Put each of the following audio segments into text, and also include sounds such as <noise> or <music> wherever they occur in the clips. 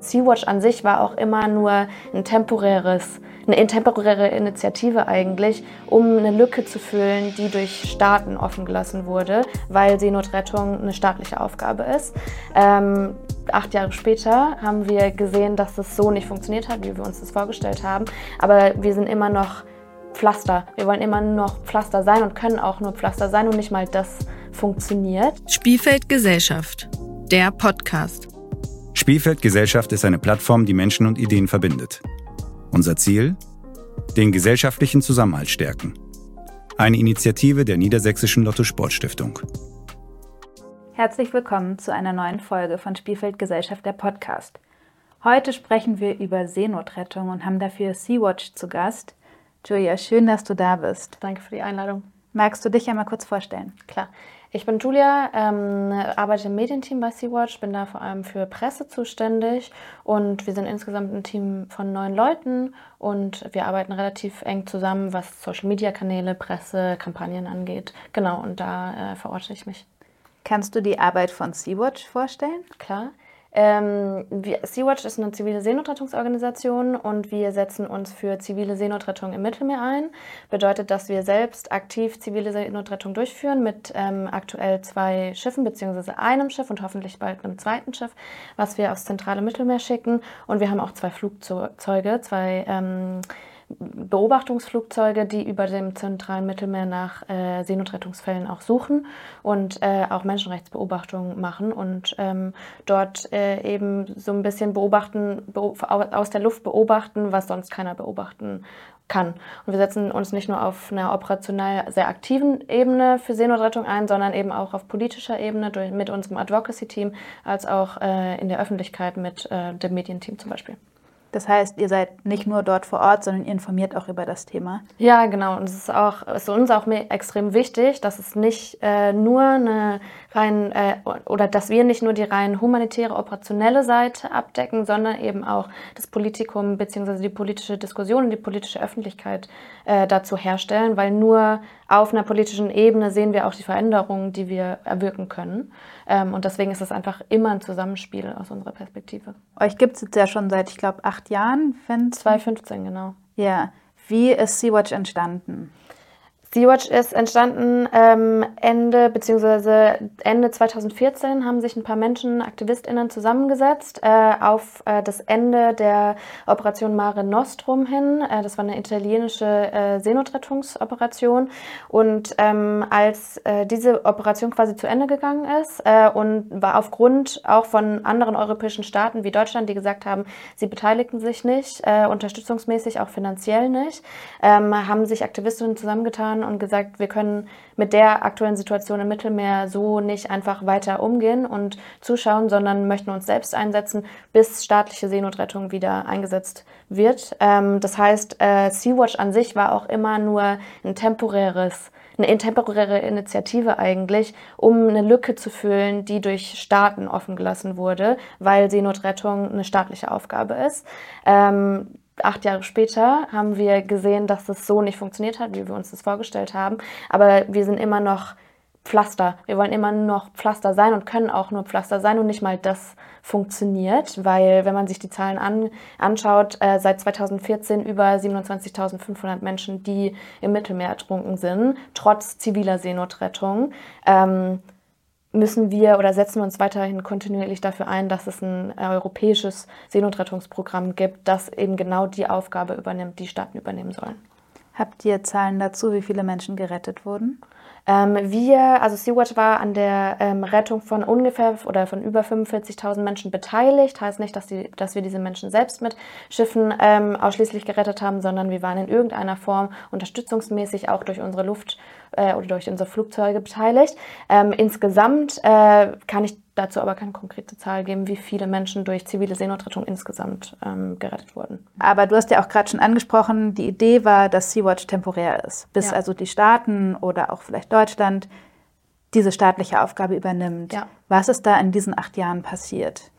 Sea-Watch an sich war auch immer nur ein temporäres, eine temporäre Initiative eigentlich, um eine Lücke zu füllen, die durch Staaten offen gelassen wurde, weil Seenotrettung eine staatliche Aufgabe ist. Ähm, acht Jahre später haben wir gesehen, dass es so nicht funktioniert hat, wie wir uns das vorgestellt haben. Aber wir sind immer noch Pflaster. Wir wollen immer noch Pflaster sein und können auch nur Pflaster sein und nicht mal das funktioniert. Spielfeld Gesellschaft, der Podcast. Spielfeld Gesellschaft ist eine Plattform, die Menschen und Ideen verbindet. Unser Ziel? Den gesellschaftlichen Zusammenhalt stärken. Eine Initiative der Niedersächsischen Lotto Sportstiftung. Herzlich willkommen zu einer neuen Folge von Spielfeld Gesellschaft der Podcast. Heute sprechen wir über Seenotrettung und haben dafür Sea-Watch zu Gast. Julia, schön, dass du da bist. Danke für die Einladung. Magst du dich einmal kurz vorstellen? Klar. Ich bin Julia, ähm, arbeite im Medienteam bei Sea-Watch, bin da vor allem für Presse zuständig und wir sind insgesamt ein Team von neun Leuten und wir arbeiten relativ eng zusammen, was Social-Media-Kanäle, Presse, Kampagnen angeht. Genau, und da äh, verorte ich mich. Kannst du die Arbeit von Sea-Watch vorstellen? Klar. Ähm, Sea-Watch ist eine zivile Seenotrettungsorganisation und wir setzen uns für zivile Seenotrettung im Mittelmeer ein. Bedeutet, dass wir selbst aktiv zivile Seenotrettung durchführen mit ähm, aktuell zwei Schiffen beziehungsweise einem Schiff und hoffentlich bald einem zweiten Schiff, was wir aufs zentrale Mittelmeer schicken. Und wir haben auch zwei Flugzeuge, zwei ähm, Beobachtungsflugzeuge, die über dem zentralen Mittelmeer nach äh, Seenotrettungsfällen auch suchen und äh, auch Menschenrechtsbeobachtungen machen und ähm, dort äh, eben so ein bisschen beobachten, beo aus der Luft beobachten, was sonst keiner beobachten kann. Und wir setzen uns nicht nur auf einer operationell sehr aktiven Ebene für Seenotrettung ein, sondern eben auch auf politischer Ebene durch, mit unserem Advocacy-Team, als auch äh, in der Öffentlichkeit mit äh, dem Medienteam zum Beispiel. Das heißt, ihr seid nicht nur dort vor Ort, sondern ihr informiert auch über das Thema. Ja, genau. Und es ist auch ist uns auch extrem wichtig, dass es nicht äh, nur eine rein äh, oder dass wir nicht nur die rein humanitäre, operationelle Seite abdecken, sondern eben auch das Politikum bzw. die politische Diskussion und die politische Öffentlichkeit äh, dazu herstellen, weil nur auf einer politischen Ebene sehen wir auch die Veränderungen, die wir erwirken können. Ähm, und deswegen ist es einfach immer ein Zusammenspiel aus unserer Perspektive. Euch gibt es jetzt ja schon seit, ich glaube, acht Jahren. 2015, genau. Ja. Wie ist Sea-Watch entstanden? Sea-Watch ist entstanden ähm, Ende bzw. Ende 2014 haben sich ein paar Menschen, AktivistInnen zusammengesetzt äh, auf äh, das Ende der Operation Mare Nostrum hin. Äh, das war eine italienische äh, Seenotrettungsoperation. Und ähm, als äh, diese Operation quasi zu Ende gegangen ist äh, und war aufgrund auch von anderen europäischen Staaten wie Deutschland, die gesagt haben, sie beteiligten sich nicht, unterstützungsmäßig, auch finanziell nicht, ähm, haben sich Aktivistinnen zusammengetan und gesagt, wir können mit der aktuellen Situation im Mittelmeer so nicht einfach weiter umgehen und zuschauen, sondern möchten uns selbst einsetzen, bis staatliche Seenotrettung wieder eingesetzt wird. Ähm, das heißt, äh, Sea-Watch an sich war auch immer nur ein temporäres eine temporäre Initiative eigentlich, um eine Lücke zu füllen, die durch Staaten offen gelassen wurde, weil Seenotrettung eine staatliche Aufgabe ist. Ähm, acht Jahre später haben wir gesehen, dass das so nicht funktioniert hat, wie wir uns das vorgestellt haben. Aber wir sind immer noch Pflaster. Wir wollen immer noch Pflaster sein und können auch nur Pflaster sein und nicht mal das funktioniert, weil wenn man sich die Zahlen an, anschaut, äh, seit 2014 über 27.500 Menschen, die im Mittelmeer ertrunken sind, trotz ziviler Seenotrettung. Ähm, müssen wir oder setzen wir uns weiterhin kontinuierlich dafür ein, dass es ein europäisches Seenotrettungsprogramm gibt, das eben genau die Aufgabe übernimmt, die Staaten übernehmen sollen. Habt ihr Zahlen dazu, wie viele Menschen gerettet wurden? Ähm, wir, also Sea-Watch war an der ähm, Rettung von ungefähr oder von über 45.000 Menschen beteiligt. Heißt nicht, dass, die, dass wir diese Menschen selbst mit Schiffen ähm, ausschließlich gerettet haben, sondern wir waren in irgendeiner Form unterstützungsmäßig auch durch unsere Luft- äh, oder durch unsere Flugzeuge beteiligt. Ähm, insgesamt äh, kann ich dazu aber keine konkrete Zahl geben, wie viele Menschen durch zivile Seenotrettung insgesamt ähm, gerettet wurden. Aber du hast ja auch gerade schon angesprochen, die Idee war, dass Sea-Watch temporär ist, bis ja. also die Staaten oder auch vielleicht Deutschland diese staatliche Aufgabe übernimmt. Ja. Was ist da in diesen acht Jahren passiert?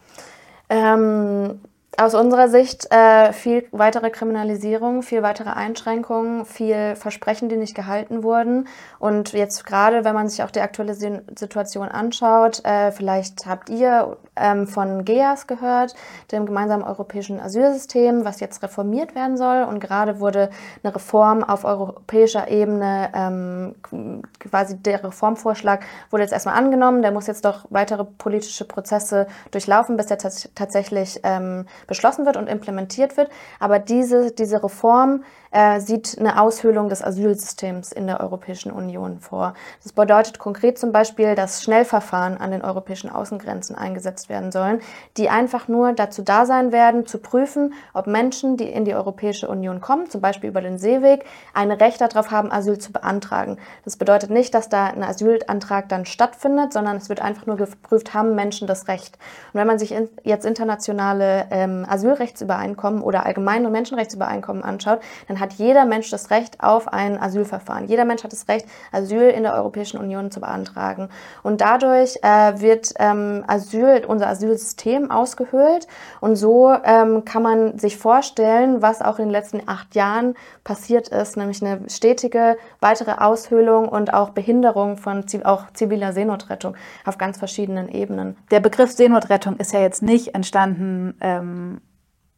Ähm, Aus unserer Sicht äh, viel weitere Kriminalisierung, viel weitere Einschränkungen, viel Versprechen, die nicht gehalten wurden. Und jetzt gerade, wenn man sich auch die aktuelle Situation anschaut, äh, vielleicht habt ihr ähm, von GEAS gehört, dem gemeinsamen europäischen Asylsystem, was jetzt reformiert werden soll. Und gerade wurde eine Reform auf europäischer Ebene, ähm, quasi der Reformvorschlag wurde jetzt erstmal angenommen. Der muss jetzt doch weitere politische Prozesse durchlaufen, bis der tatsächlich ähm, beschlossen wird und implementiert wird. Aber diese, diese Reform äh, sieht eine Aushöhlung des Asylsystems in der Europäischen Union vor. Das bedeutet konkret zum Beispiel, dass Schnellverfahren an den europäischen Außengrenzen eingesetzt werden sollen, die einfach nur dazu da sein werden, zu prüfen, ob Menschen, die in die Europäische Union kommen, zum Beispiel über den Seeweg, ein Recht darauf haben, Asyl zu beantragen. Das bedeutet nicht, dass da ein Asylantrag dann stattfindet, sondern es wird einfach nur geprüft, haben Menschen das Recht. Und wenn man sich in, jetzt internationale ähm, Asylrechtsübereinkommen oder allgemeine Menschenrechtsübereinkommen anschaut, dann hat jeder Mensch das Recht auf ein Asylverfahren. Jeder Mensch hat das Recht, Asyl in der Europäischen Union zu beantragen. Und dadurch äh, wird ähm, Asyl, unser Asylsystem ausgehöhlt. Und so ähm, kann man sich vorstellen, was auch in den letzten acht Jahren passiert ist, nämlich eine stetige weitere Aushöhlung und auch Behinderung von auch ziviler Seenotrettung auf ganz verschiedenen Ebenen. Der Begriff Seenotrettung ist ja jetzt nicht entstanden ähm,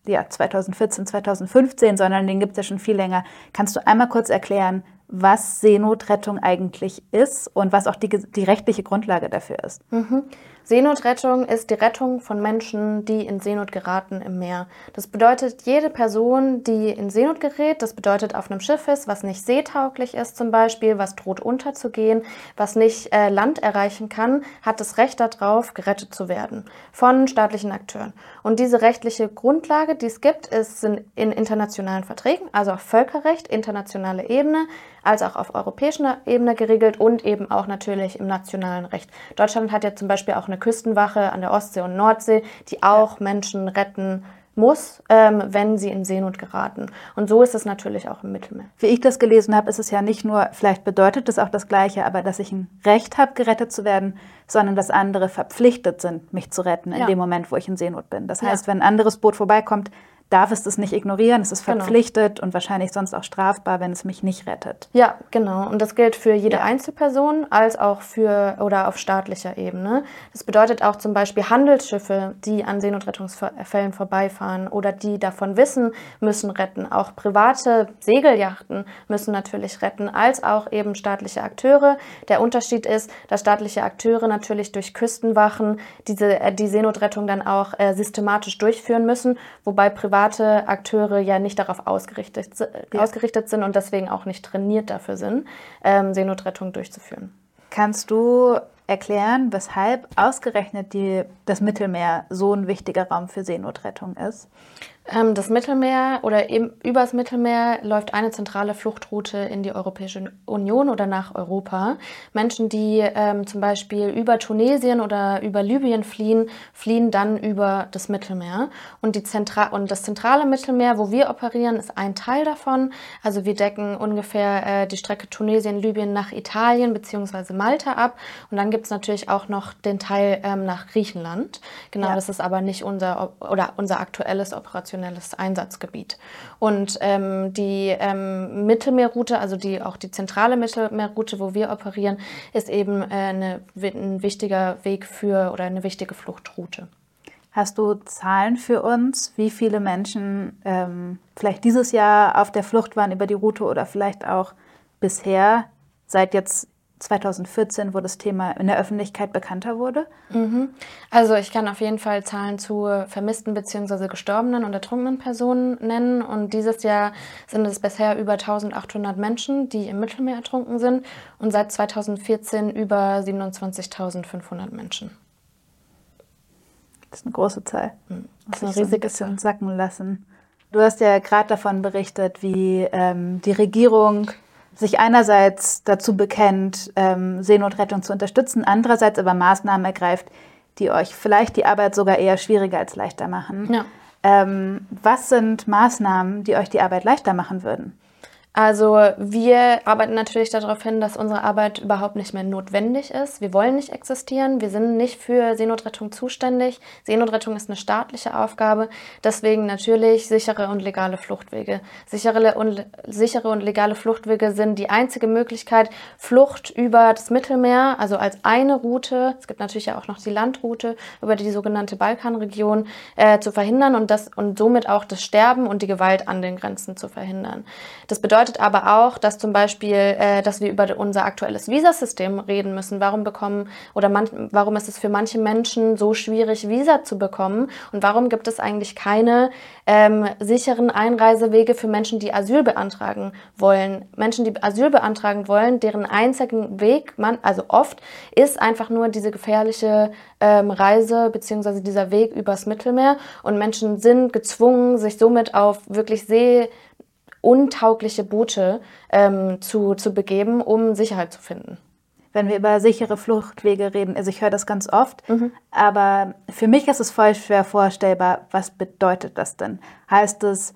ja, 2014, 2015, sondern den gibt es ja schon viel länger. Kannst du einmal kurz erklären, was Seenotrettung eigentlich ist und was auch die, die rechtliche Grundlage dafür ist? Mhm. Seenotrettung ist die Rettung von Menschen, die in Seenot geraten im Meer. Das bedeutet, jede Person, die in Seenot gerät, das bedeutet auf einem Schiff ist, was nicht seetauglich ist zum Beispiel, was droht unterzugehen, was nicht äh, Land erreichen kann, hat das Recht darauf, gerettet zu werden von staatlichen Akteuren. Und diese rechtliche Grundlage, die es gibt, ist in internationalen Verträgen, also auf Völkerrecht, internationale Ebene, als auch auf europäischer Ebene geregelt und eben auch natürlich im nationalen Recht. Deutschland hat ja zum Beispiel auch eine Küstenwache an der Ostsee und Nordsee, die auch Menschen retten muss, ähm, wenn sie in Seenot geraten. Und so ist es natürlich auch im Mittelmeer. Wie ich das gelesen habe, ist es ja nicht nur, vielleicht bedeutet es auch das Gleiche, aber dass ich ein Recht habe, gerettet zu werden, sondern dass andere verpflichtet sind, mich zu retten in ja. dem Moment, wo ich in Seenot bin. Das heißt, ja. wenn ein anderes Boot vorbeikommt, darf es das nicht ignorieren. Es ist genau. verpflichtet genau. und wahrscheinlich sonst auch strafbar, wenn es mich nicht rettet. Ja, genau. Und das gilt für jede ja. Einzelperson als auch für oder auf staatlicher Ebene. Das bedeutet auch zum Beispiel Handelsschiffe, die an Seenotrettungsfällen vorbeifahren oder die davon wissen, müssen retten. Auch private Segelyachten müssen natürlich retten, als auch eben staatliche Akteure. Der Unterschied ist, dass staatliche Akteure natürlich durch Küstenwachen diese, äh, die Seenotrettung dann auch äh, systematisch durchführen müssen, wobei private private Akteure ja nicht darauf ausgerichtet, ja. ausgerichtet sind und deswegen auch nicht trainiert dafür sind, ähm, Seenotrettung durchzuführen. Kannst du erklären, weshalb ausgerechnet die, das Mittelmeer so ein wichtiger Raum für Seenotrettung ist? Ähm, das Mittelmeer oder eben übers Mittelmeer läuft eine zentrale Fluchtroute in die Europäische Union oder nach Europa. Menschen, die ähm, zum Beispiel über Tunesien oder über Libyen fliehen, fliehen dann über das Mittelmeer. Und, die Zentra und das zentrale Mittelmeer, wo wir operieren, ist ein Teil davon. Also wir decken ungefähr äh, die Strecke Tunesien, Libyen nach Italien bzw. Malta ab. Und dann gibt es natürlich auch noch den Teil ähm, nach Griechenland. Genau, ja. das ist aber nicht unser oder unser aktuelles Operation operationelles Einsatzgebiet. Und ähm, die ähm, Mittelmeerroute, also die, auch die zentrale Mittelmeerroute, wo wir operieren, ist eben äh, eine, ein wichtiger Weg für oder eine wichtige Fluchtroute. Hast du Zahlen für uns, wie viele Menschen ähm, vielleicht dieses Jahr auf der Flucht waren über die Route oder vielleicht auch bisher seit jetzt 2014, wo das Thema in der Öffentlichkeit bekannter wurde? Mhm. Also ich kann auf jeden Fall Zahlen zu vermissten bzw. gestorbenen und ertrunkenen Personen nennen. Und dieses Jahr sind es bisher über 1800 Menschen, die im Mittelmeer ertrunken sind und seit 2014 über 27.500 Menschen. Das ist eine große Zahl. Mhm. Das ist eine riesige so ein bisschen sacken lassen. Du hast ja gerade davon berichtet, wie ähm, die Regierung sich einerseits dazu bekennt, ähm, Seenotrettung zu unterstützen, andererseits aber Maßnahmen ergreift, die euch vielleicht die Arbeit sogar eher schwieriger als leichter machen. Ja. Ähm, was sind Maßnahmen, die euch die Arbeit leichter machen würden? Also wir arbeiten natürlich darauf hin, dass unsere Arbeit überhaupt nicht mehr notwendig ist. Wir wollen nicht existieren. Wir sind nicht für Seenotrettung zuständig. Seenotrettung ist eine staatliche Aufgabe. Deswegen natürlich sichere und legale Fluchtwege. Sichere und, sichere und legale Fluchtwege sind die einzige Möglichkeit, Flucht über das Mittelmeer, also als eine Route, es gibt natürlich auch noch die Landroute, über die sogenannte Balkanregion äh, zu verhindern und, das, und somit auch das Sterben und die Gewalt an den Grenzen zu verhindern. Das bedeutet, bedeutet aber auch, dass zum Beispiel, äh, dass wir über unser aktuelles Visasystem reden müssen. Warum bekommen oder man, warum ist es für manche Menschen so schwierig, Visa zu bekommen? Und warum gibt es eigentlich keine ähm, sicheren Einreisewege für Menschen, die Asyl beantragen wollen? Menschen, die Asyl beantragen wollen, deren einzigen Weg, man, also oft, ist einfach nur diese gefährliche ähm, Reise beziehungsweise dieser Weg übers Mittelmeer. Und Menschen sind gezwungen, sich somit auf wirklich See untaugliche Boote ähm, zu, zu begeben, um Sicherheit zu finden. Wenn wir über sichere Fluchtwege reden, also ich höre das ganz oft, mhm. aber für mich ist es voll schwer vorstellbar, was bedeutet das denn? Heißt es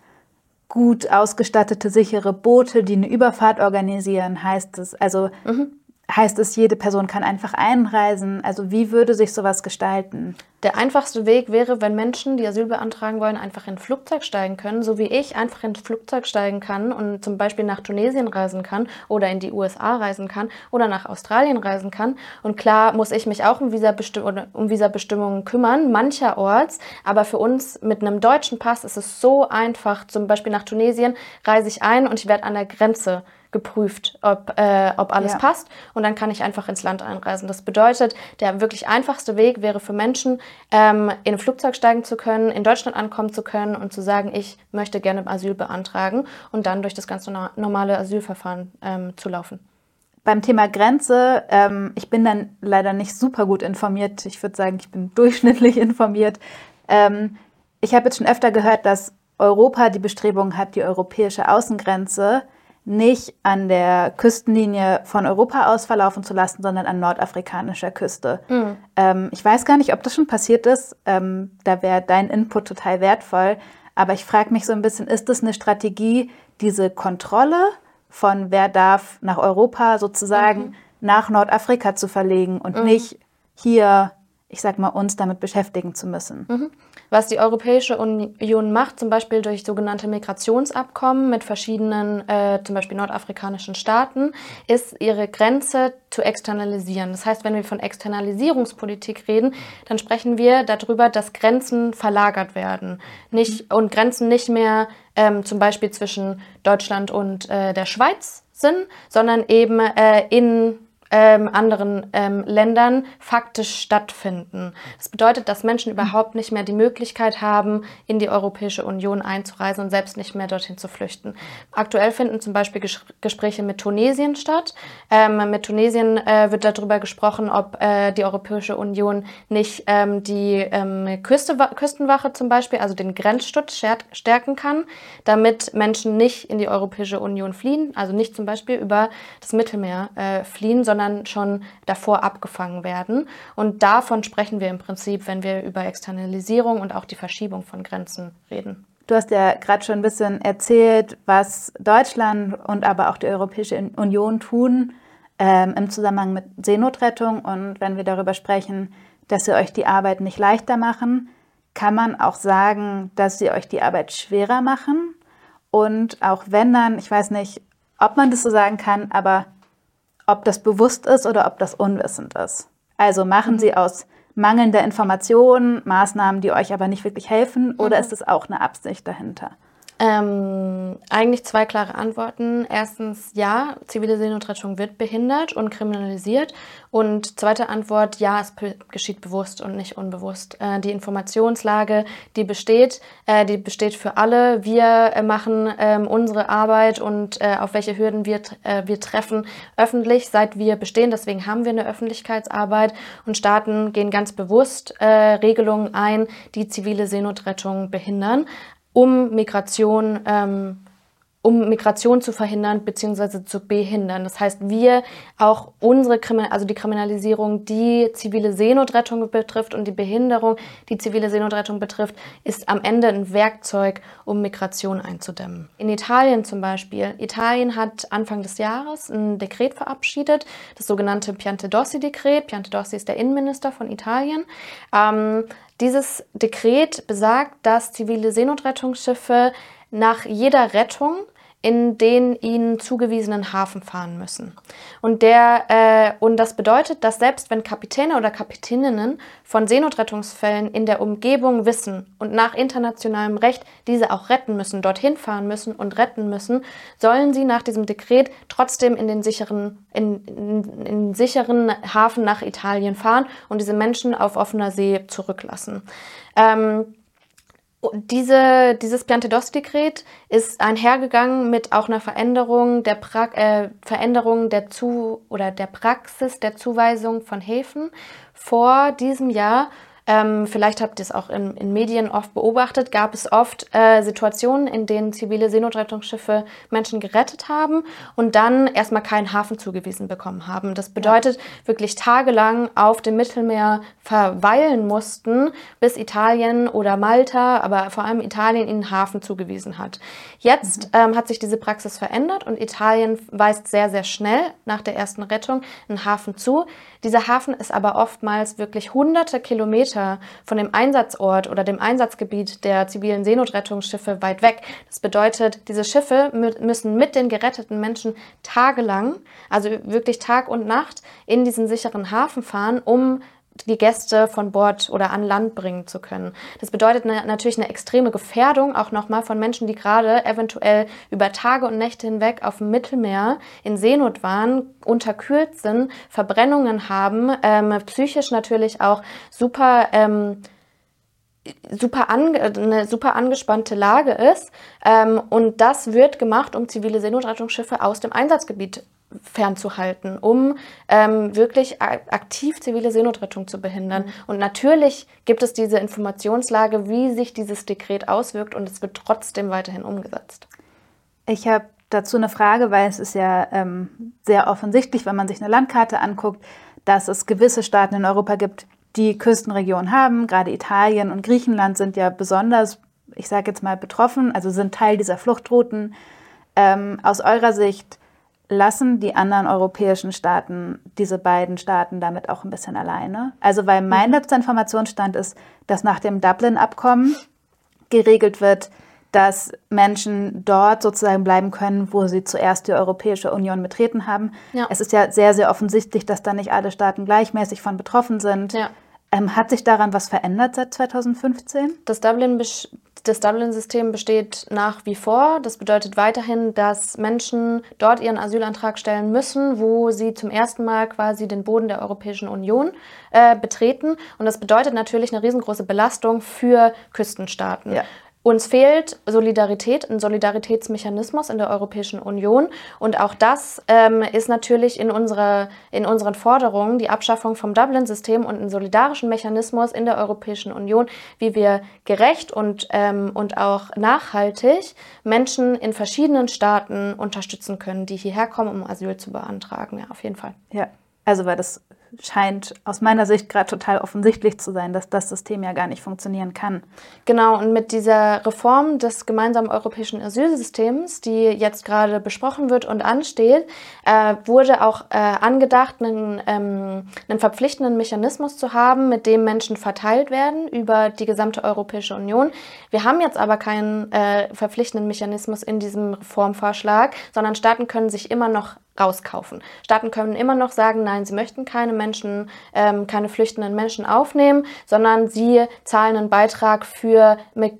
gut ausgestattete, sichere Boote, die eine Überfahrt organisieren? Heißt es, also mhm. Heißt es, jede Person kann einfach einreisen? Also wie würde sich sowas gestalten? Der einfachste Weg wäre, wenn Menschen, die Asyl beantragen wollen, einfach in ein Flugzeug steigen können, so wie ich einfach in ein Flugzeug steigen kann und zum Beispiel nach Tunesien reisen kann oder in die USA reisen kann oder nach Australien reisen kann. Und klar muss ich mich auch um, Visabestimm um Visabestimmungen kümmern, mancherorts, aber für uns mit einem deutschen Pass ist es so einfach. Zum Beispiel nach Tunesien reise ich ein und ich werde an der Grenze geprüft, ob, äh, ob alles ja. passt. Und dann kann ich einfach ins Land einreisen. Das bedeutet, der wirklich einfachste Weg wäre für Menschen, ähm, in ein Flugzeug steigen zu können, in Deutschland ankommen zu können und zu sagen, ich möchte gerne Asyl beantragen und dann durch das ganz normale Asylverfahren ähm, zu laufen. Beim Thema Grenze, ähm, ich bin dann leider nicht super gut informiert. Ich würde sagen, ich bin <laughs> durchschnittlich informiert. Ähm, ich habe jetzt schon öfter gehört, dass Europa die Bestrebung hat, die europäische Außengrenze nicht an der Küstenlinie von Europa aus verlaufen zu lassen, sondern an nordafrikanischer Küste. Mhm. Ähm, ich weiß gar nicht, ob das schon passiert ist. Ähm, da wäre dein Input total wertvoll. Aber ich frage mich so ein bisschen, ist das eine Strategie, diese Kontrolle von wer darf nach Europa sozusagen mhm. nach Nordafrika zu verlegen und mhm. nicht hier, ich sag mal, uns damit beschäftigen zu müssen? Mhm. Was die Europäische Union macht, zum Beispiel durch sogenannte Migrationsabkommen mit verschiedenen, äh, zum Beispiel nordafrikanischen Staaten, ist ihre Grenze zu externalisieren. Das heißt, wenn wir von Externalisierungspolitik reden, dann sprechen wir darüber, dass Grenzen verlagert werden nicht, und Grenzen nicht mehr ähm, zum Beispiel zwischen Deutschland und äh, der Schweiz sind, sondern eben äh, in ähm, anderen ähm, Ländern faktisch stattfinden. Das bedeutet, dass Menschen überhaupt nicht mehr die Möglichkeit haben, in die Europäische Union einzureisen und selbst nicht mehr dorthin zu flüchten. Aktuell finden zum Beispiel Ges Gespräche mit Tunesien statt. Ähm, mit Tunesien äh, wird darüber gesprochen, ob äh, die Europäische Union nicht ähm, die ähm, Küste, Küstenwache zum Beispiel, also den Grenzschutz stärken kann, damit Menschen nicht in die Europäische Union fliehen, also nicht zum Beispiel über das Mittelmeer äh, fliehen, sondern sondern schon davor abgefangen werden. Und davon sprechen wir im Prinzip, wenn wir über Externalisierung und auch die Verschiebung von Grenzen reden. Du hast ja gerade schon ein bisschen erzählt, was Deutschland und aber auch die Europäische Union tun ähm, im Zusammenhang mit Seenotrettung. Und wenn wir darüber sprechen, dass sie euch die Arbeit nicht leichter machen, kann man auch sagen, dass sie euch die Arbeit schwerer machen. Und auch wenn dann, ich weiß nicht, ob man das so sagen kann, aber ob das bewusst ist oder ob das unwissend ist. Also machen mhm. Sie aus mangelnder Information Maßnahmen, die euch aber nicht wirklich helfen, oder mhm. ist es auch eine Absicht dahinter? Ähm, eigentlich zwei klare Antworten. Erstens, ja, zivile Seenotrettung wird behindert und kriminalisiert. Und zweite Antwort, ja, es geschieht bewusst und nicht unbewusst. Äh, die Informationslage, die besteht, äh, die besteht für alle. Wir äh, machen ähm, unsere Arbeit und äh, auf welche Hürden wir, äh, wir treffen öffentlich, seit wir bestehen. Deswegen haben wir eine Öffentlichkeitsarbeit und Staaten gehen ganz bewusst äh, Regelungen ein, die zivile Seenotrettung behindern um Migration ähm, um Migration zu verhindern bzw. zu behindern. Das heißt, wir auch unsere Krimin also die Kriminalisierung, die zivile Seenotrettung betrifft und die Behinderung, die zivile Seenotrettung betrifft, ist am Ende ein Werkzeug, um Migration einzudämmen. In Italien zum Beispiel. Italien hat Anfang des Jahres ein Dekret verabschiedet, das sogenannte Piantedossi-Dekret. Piantedossi ist der Innenminister von Italien. Ähm, dieses Dekret besagt, dass zivile Seenotrettungsschiffe nach jeder Rettung in den ihnen zugewiesenen Hafen fahren müssen. Und, der, äh, und das bedeutet, dass selbst wenn Kapitäne oder Kapitäninnen von Seenotrettungsfällen in der Umgebung wissen und nach internationalem Recht diese auch retten müssen, dorthin fahren müssen und retten müssen, sollen sie nach diesem Dekret trotzdem in den sicheren, in, in, in sicheren Hafen nach Italien fahren und diese Menschen auf offener See zurücklassen. Ähm, diese, dieses Piantedos-Dekret ist einhergegangen mit auch einer Veränderung der, pra äh, Veränderung der Zu oder der Praxis der Zuweisung von Häfen. Vor diesem Jahr ähm, vielleicht habt ihr es auch in, in, Medien oft beobachtet, gab es oft äh, Situationen, in denen zivile Seenotrettungsschiffe Menschen gerettet haben und dann erstmal keinen Hafen zugewiesen bekommen haben. Das bedeutet ja. wirklich tagelang auf dem Mittelmeer verweilen mussten, bis Italien oder Malta, aber vor allem Italien ihnen Hafen zugewiesen hat. Jetzt mhm. ähm, hat sich diese Praxis verändert und Italien weist sehr, sehr schnell nach der ersten Rettung einen Hafen zu. Dieser Hafen ist aber oftmals wirklich hunderte Kilometer von dem Einsatzort oder dem Einsatzgebiet der zivilen Seenotrettungsschiffe weit weg. Das bedeutet, diese Schiffe müssen mit den geretteten Menschen tagelang, also wirklich Tag und Nacht, in diesen sicheren Hafen fahren, um die Gäste von Bord oder an Land bringen zu können. Das bedeutet eine, natürlich eine extreme Gefährdung auch nochmal von Menschen, die gerade eventuell über Tage und Nächte hinweg auf dem Mittelmeer in Seenot waren, unterkühlt sind, Verbrennungen haben, ähm, psychisch natürlich auch super ähm, super ange eine super angespannte Lage ist. Ähm, und das wird gemacht, um zivile Seenotrettungsschiffe aus dem Einsatzgebiet fernzuhalten, um ähm, wirklich aktiv zivile Seenotrettung zu behindern. Mhm. Und natürlich gibt es diese Informationslage, wie sich dieses Dekret auswirkt und es wird trotzdem weiterhin umgesetzt. Ich habe dazu eine Frage, weil es ist ja ähm, sehr offensichtlich, wenn man sich eine Landkarte anguckt, dass es gewisse Staaten in Europa gibt, die Küstenregionen haben. Gerade Italien und Griechenland sind ja besonders, ich sage jetzt mal, betroffen, also sind Teil dieser Fluchtrouten. Ähm, aus eurer Sicht, lassen die anderen europäischen Staaten diese beiden Staaten damit auch ein bisschen alleine? Also, weil mein mhm. letzter Informationsstand ist, dass nach dem Dublin-Abkommen geregelt wird, dass Menschen dort sozusagen bleiben können, wo sie zuerst die Europäische Union betreten haben. Ja. Es ist ja sehr, sehr offensichtlich, dass da nicht alle Staaten gleichmäßig von betroffen sind. Ja. Ähm, hat sich daran was verändert seit 2015? Das Dublin das Dublin-System besteht nach wie vor. Das bedeutet weiterhin, dass Menschen dort ihren Asylantrag stellen müssen, wo sie zum ersten Mal quasi den Boden der Europäischen Union äh, betreten. Und das bedeutet natürlich eine riesengroße Belastung für Küstenstaaten. Ja. Uns fehlt Solidarität, ein Solidaritätsmechanismus in der Europäischen Union. Und auch das ähm, ist natürlich in, unserer, in unseren Forderungen die Abschaffung vom Dublin-System und einen solidarischen Mechanismus in der Europäischen Union, wie wir gerecht und, ähm, und auch nachhaltig Menschen in verschiedenen Staaten unterstützen können, die hierher kommen, um Asyl zu beantragen. Ja, auf jeden Fall. Ja, also weil das scheint aus meiner Sicht gerade total offensichtlich zu sein, dass das System ja gar nicht funktionieren kann. Genau, und mit dieser Reform des gemeinsamen europäischen Asylsystems, die jetzt gerade besprochen wird und ansteht, äh, wurde auch äh, angedacht, einen, ähm, einen verpflichtenden Mechanismus zu haben, mit dem Menschen verteilt werden über die gesamte Europäische Union. Wir haben jetzt aber keinen äh, verpflichtenden Mechanismus in diesem Reformvorschlag, sondern Staaten können sich immer noch rauskaufen. Staaten können immer noch sagen, nein, sie möchten keine Menschen, ähm, keine flüchtenden Menschen aufnehmen, sondern sie zahlen einen Beitrag für,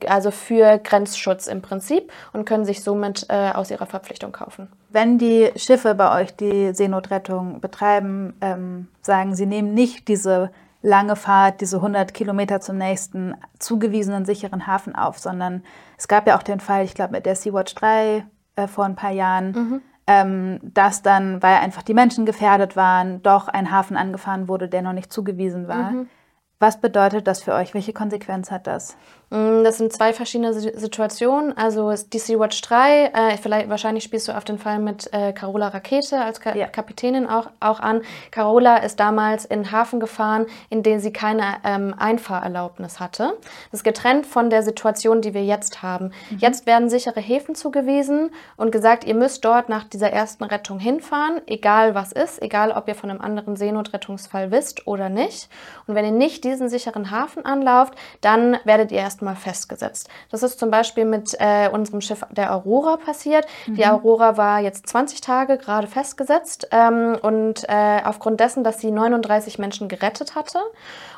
also für Grenzschutz im Prinzip und können sich somit äh, aus ihrer Verpflichtung kaufen. Wenn die Schiffe bei euch die Seenotrettung betreiben, ähm, sagen, sie nehmen nicht diese lange Fahrt, diese 100 Kilometer zum nächsten zugewiesenen sicheren Hafen auf, sondern es gab ja auch den Fall, ich glaube mit der Sea-Watch 3 äh, vor ein paar Jahren, mhm ähm, dass dann, weil einfach die Menschen gefährdet waren, doch ein Hafen angefahren wurde, der noch nicht zugewiesen war. Mhm. Was bedeutet das für euch? Welche Konsequenz hat das? Mm, das sind zwei verschiedene Situationen. Also die Sea-Watch 3, äh, vielleicht, wahrscheinlich spielst du auf den Fall mit äh, Carola Rakete als Ka ja. Kapitänin auch, auch an. Carola ist damals in Hafen gefahren, in den sie keine ähm, Einfahrerlaubnis hatte. Das ist getrennt von der Situation, die wir jetzt haben. Mhm. Jetzt werden sichere Häfen zugewiesen und gesagt, ihr müsst dort nach dieser ersten Rettung hinfahren, egal was ist, egal ob ihr von einem anderen Seenotrettungsfall wisst oder nicht. Und wenn ihr nicht diesen sicheren Hafen anlauft, dann werdet ihr erst erstmal festgesetzt. Das ist zum Beispiel mit äh, unserem Schiff der Aurora passiert. Mhm. Die Aurora war jetzt 20 Tage gerade festgesetzt ähm, und äh, aufgrund dessen, dass sie 39 Menschen gerettet hatte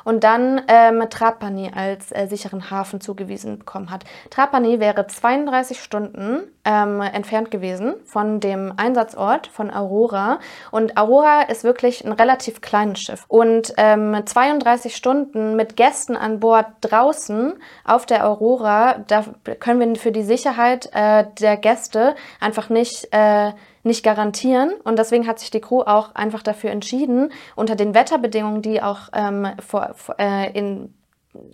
und dann ähm, Trapani als äh, sicheren Hafen zugewiesen bekommen hat. Trapani wäre 32 Stunden ähm, entfernt gewesen von dem Einsatzort von Aurora und Aurora ist wirklich ein relativ kleines Schiff und ähm, 32 Stunden mit Gästen an Bord draußen auf der Aurora, da können wir für die Sicherheit äh, der Gäste einfach nicht äh, nicht garantieren. Und deswegen hat sich die Crew auch einfach dafür entschieden, unter den Wetterbedingungen, die auch ähm, vor, äh, in,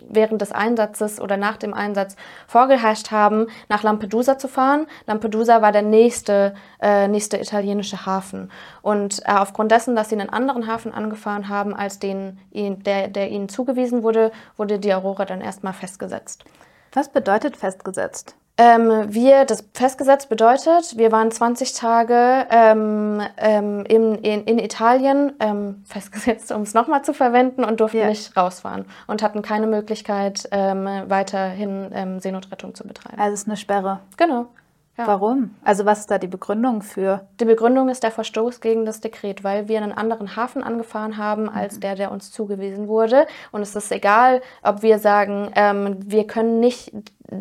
während des Einsatzes oder nach dem Einsatz vorgeherrscht haben, nach Lampedusa zu fahren. Lampedusa war der nächste, äh, nächste italienische Hafen. Und äh, aufgrund dessen, dass sie einen anderen Hafen angefahren haben, als den, der, der ihnen zugewiesen wurde, wurde die Aurora dann erstmal festgesetzt. Was bedeutet festgesetzt? Ähm, wir, das festgesetzt bedeutet, wir waren 20 Tage ähm, ähm, in, in, in, Italien ähm, <laughs> festgesetzt, um es nochmal zu verwenden und durften ja. nicht rausfahren und hatten keine Möglichkeit, ähm, weiterhin ähm, Seenotrettung zu betreiben. Also es ist eine Sperre. Genau. Ja. Warum? Also was ist da die Begründung für? Die Begründung ist der Verstoß gegen das Dekret, weil wir einen anderen Hafen angefahren haben als mhm. der, der uns zugewiesen wurde. Und es ist egal, ob wir sagen, ähm, wir können nicht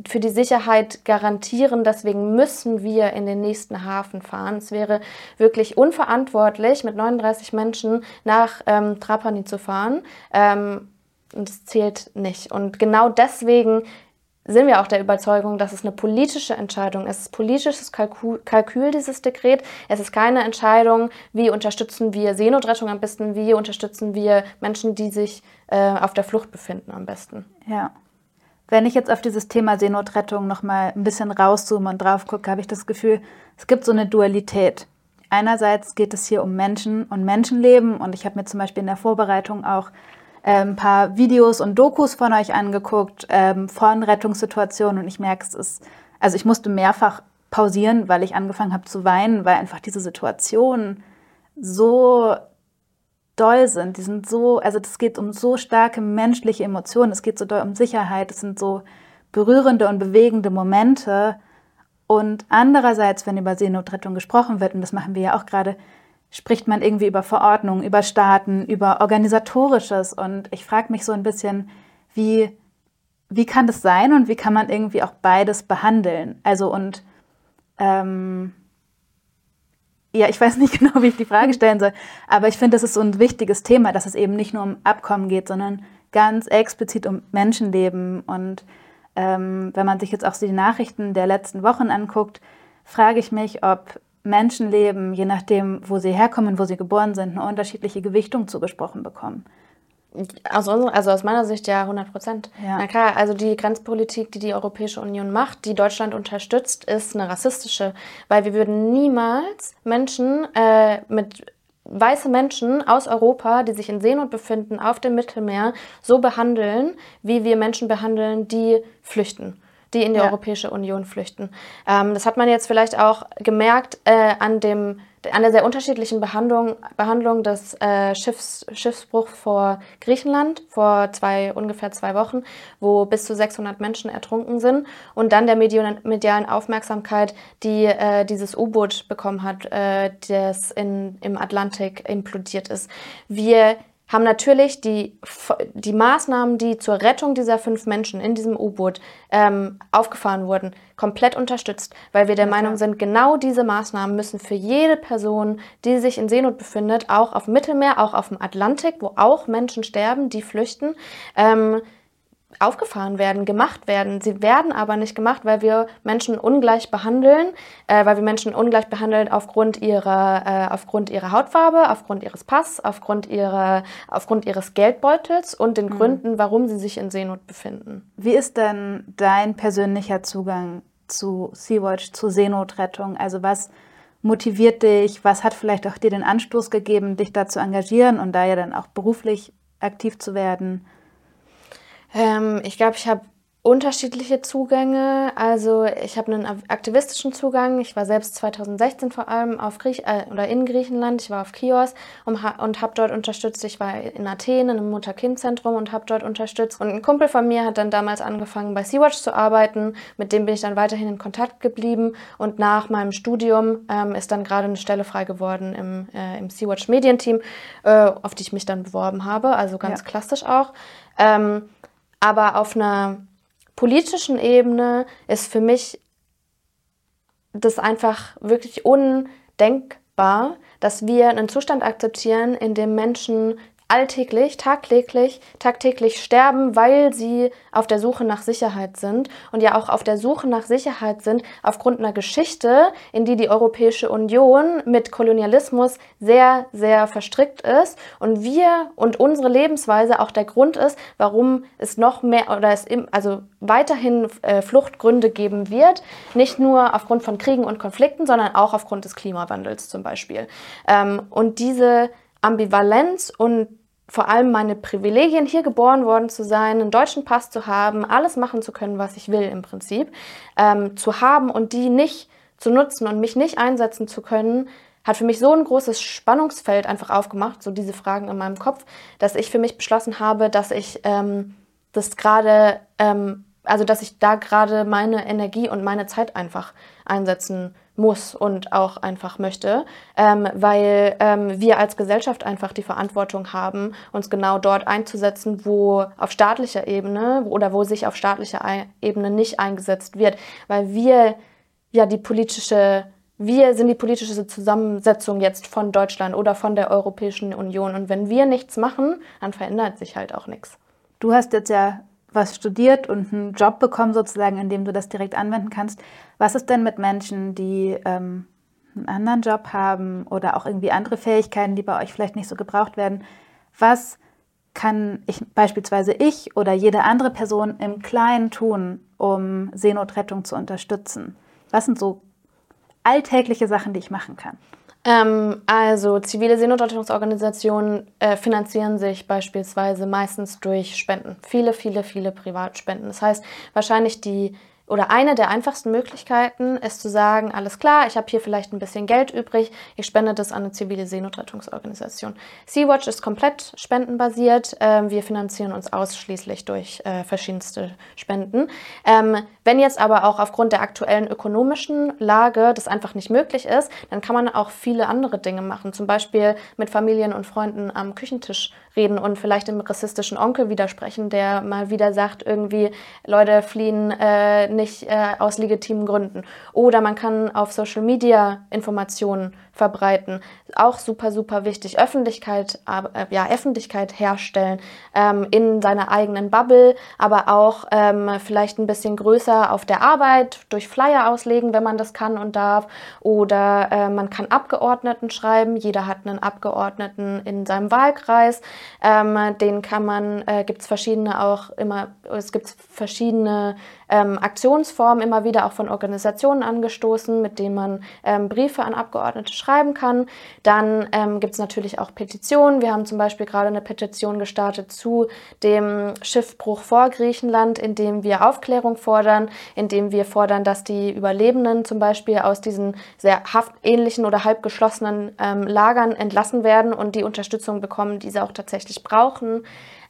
für die Sicherheit garantieren, deswegen müssen wir in den nächsten Hafen fahren. Es wäre wirklich unverantwortlich, mit 39 Menschen nach ähm, Trapani zu fahren. Ähm, und es zählt nicht. Und genau deswegen sind wir auch der Überzeugung, dass es eine politische Entscheidung ist. Es ist politisches Kalkül, Kalkül, dieses Dekret. Es ist keine Entscheidung, wie unterstützen wir Seenotrettung am besten, wie unterstützen wir Menschen, die sich äh, auf der Flucht befinden am besten. Ja. Wenn ich jetzt auf dieses Thema Seenotrettung nochmal ein bisschen rauszoome und drauf gucke, habe ich das Gefühl, es gibt so eine Dualität. Einerseits geht es hier um Menschen und Menschenleben und ich habe mir zum Beispiel in der Vorbereitung auch ein paar Videos und Dokus von euch angeguckt ähm, von Rettungssituationen und ich merke, es ist, also ich musste mehrfach pausieren, weil ich angefangen habe zu weinen, weil einfach diese Situationen so doll sind. Die sind so, also es geht um so starke menschliche Emotionen, es geht so doll um Sicherheit, es sind so berührende und bewegende Momente. Und andererseits, wenn über Seenotrettung gesprochen wird, und das machen wir ja auch gerade, spricht man irgendwie über Verordnungen, über Staaten, über Organisatorisches. Und ich frage mich so ein bisschen, wie, wie kann das sein und wie kann man irgendwie auch beides behandeln? Also und ähm, ja, ich weiß nicht <laughs> genau, wie ich die Frage stellen soll, aber ich finde, das ist so ein wichtiges Thema, dass es eben nicht nur um Abkommen geht, sondern ganz explizit um Menschenleben. Und ähm, wenn man sich jetzt auch so die Nachrichten der letzten Wochen anguckt, frage ich mich, ob Menschenleben, je nachdem, wo sie herkommen, wo sie geboren sind, eine unterschiedliche Gewichtung zugesprochen bekommen. Aus unserer, also aus meiner Sicht ja 100 Prozent. Ja. Na klar, also die Grenzpolitik, die die Europäische Union macht, die Deutschland unterstützt, ist eine rassistische, weil wir würden niemals Menschen äh, mit weiße Menschen aus Europa, die sich in Seenot befinden, auf dem Mittelmeer, so behandeln, wie wir Menschen behandeln, die flüchten die in die ja. Europäische Union flüchten. Ähm, das hat man jetzt vielleicht auch gemerkt äh, an, dem, an der sehr unterschiedlichen Behandlung, Behandlung des äh, Schiffs, Schiffsbruchs vor Griechenland vor zwei, ungefähr zwei Wochen, wo bis zu 600 Menschen ertrunken sind und dann der medialen Aufmerksamkeit, die äh, dieses U-Boot bekommen hat, äh, das in, im Atlantik implodiert ist. Wir haben natürlich die, die Maßnahmen, die zur Rettung dieser fünf Menschen in diesem U-Boot ähm, aufgefahren wurden, komplett unterstützt, weil wir der ja, Meinung sind, genau diese Maßnahmen müssen für jede Person, die sich in Seenot befindet, auch auf dem Mittelmeer, auch auf dem Atlantik, wo auch Menschen sterben, die flüchten, ähm, aufgefahren werden, gemacht werden. Sie werden aber nicht gemacht, weil wir Menschen ungleich behandeln, äh, weil wir Menschen ungleich behandeln aufgrund ihrer, äh, aufgrund ihrer Hautfarbe, aufgrund ihres Pass, aufgrund, ihrer, aufgrund ihres Geldbeutels und den mhm. Gründen, warum sie sich in Seenot befinden. Wie ist denn dein persönlicher Zugang zu Sea-Watch, zu Seenotrettung? Also was motiviert dich? Was hat vielleicht auch dir den Anstoß gegeben, dich da zu engagieren und da ja dann auch beruflich aktiv zu werden? Ähm, ich glaube, ich habe unterschiedliche Zugänge. Also ich habe einen aktivistischen Zugang. Ich war selbst 2016 vor allem auf Griech äh, oder in Griechenland. Ich war auf Chios und, ha und habe dort unterstützt. Ich war in Athen in einem Mutter-Kind-Zentrum und habe dort unterstützt. Und ein Kumpel von mir hat dann damals angefangen bei Sea-Watch zu arbeiten. Mit dem bin ich dann weiterhin in Kontakt geblieben. Und nach meinem Studium ähm, ist dann gerade eine Stelle frei geworden im, äh, im Sea-Watch Medienteam, äh, auf die ich mich dann beworben habe. Also ganz ja. klassisch auch. Ähm, aber auf einer politischen Ebene ist für mich das einfach wirklich undenkbar, dass wir einen Zustand akzeptieren, in dem Menschen alltäglich, tagtäglich, tagtäglich sterben, weil sie auf der Suche nach Sicherheit sind und ja auch auf der Suche nach Sicherheit sind aufgrund einer Geschichte, in die die Europäische Union mit Kolonialismus sehr, sehr verstrickt ist und wir und unsere Lebensweise auch der Grund ist, warum es noch mehr oder es im, also weiterhin äh, Fluchtgründe geben wird, nicht nur aufgrund von Kriegen und Konflikten, sondern auch aufgrund des Klimawandels zum Beispiel. Ähm, und diese Ambivalenz und vor allem meine Privilegien, hier geboren worden zu sein, einen deutschen Pass zu haben, alles machen zu können, was ich will im Prinzip, ähm, zu haben und die nicht zu nutzen und mich nicht einsetzen zu können, hat für mich so ein großes Spannungsfeld einfach aufgemacht, so diese Fragen in meinem Kopf, dass ich für mich beschlossen habe, dass ich ähm, das gerade, ähm, also dass ich da gerade meine Energie und meine Zeit einfach einsetzen muss und auch einfach möchte, ähm, weil ähm, wir als Gesellschaft einfach die Verantwortung haben, uns genau dort einzusetzen, wo auf staatlicher Ebene oder wo sich auf staatlicher Ebene nicht eingesetzt wird, weil wir ja die politische wir sind die politische Zusammensetzung jetzt von Deutschland oder von der Europäischen Union. Und wenn wir nichts machen, dann verändert sich halt auch nichts. Du hast jetzt ja was studiert und einen Job bekommen, sozusagen, in dem du das direkt anwenden kannst. Was ist denn mit Menschen, die ähm, einen anderen Job haben oder auch irgendwie andere Fähigkeiten, die bei euch vielleicht nicht so gebraucht werden? Was kann ich beispielsweise ich oder jede andere Person im Kleinen tun, um Seenotrettung zu unterstützen? Was sind so alltägliche Sachen, die ich machen kann? Ähm, also zivile Seenotrettungsorganisationen äh, finanzieren sich beispielsweise meistens durch Spenden. Viele, viele, viele Privatspenden. Das heißt, wahrscheinlich die oder eine der einfachsten Möglichkeiten ist zu sagen, alles klar, ich habe hier vielleicht ein bisschen Geld übrig, ich spende das an eine zivile Seenotrettungsorganisation. Sea-Watch ist komplett spendenbasiert, ähm, wir finanzieren uns ausschließlich durch äh, verschiedenste Spenden. Ähm, wenn jetzt aber auch aufgrund der aktuellen ökonomischen Lage das einfach nicht möglich ist, dann kann man auch viele andere Dinge machen, zum Beispiel mit Familien und Freunden am Küchentisch reden und vielleicht dem rassistischen Onkel widersprechen, der mal wieder sagt, irgendwie Leute fliehen äh, nicht äh, aus legitimen Gründen. Oder man kann auf Social Media Informationen verbreiten. Auch super, super wichtig. Öffentlichkeit, äh, ja, Öffentlichkeit herstellen ähm, in seiner eigenen Bubble, aber auch ähm, vielleicht ein bisschen größer auf der Arbeit durch Flyer auslegen, wenn man das kann und darf. Oder äh, man kann Abgeordneten schreiben. Jeder hat einen Abgeordneten in seinem Wahlkreis. Ähm, den kann man, äh, gibt es verschiedene auch immer, es gibt verschiedene ähm, Aktionsformen immer wieder auch von Organisationen angestoßen, mit denen man ähm, Briefe an Abgeordnete schreiben kann. Dann ähm, gibt es natürlich auch Petitionen. Wir haben zum Beispiel gerade eine Petition gestartet zu dem Schiffbruch vor Griechenland, in dem wir Aufklärung fordern, in dem wir fordern, dass die Überlebenden zum Beispiel aus diesen sehr haftähnlichen oder halb geschlossenen ähm, Lagern entlassen werden und die Unterstützung bekommen, die sie auch tatsächlich brauchen.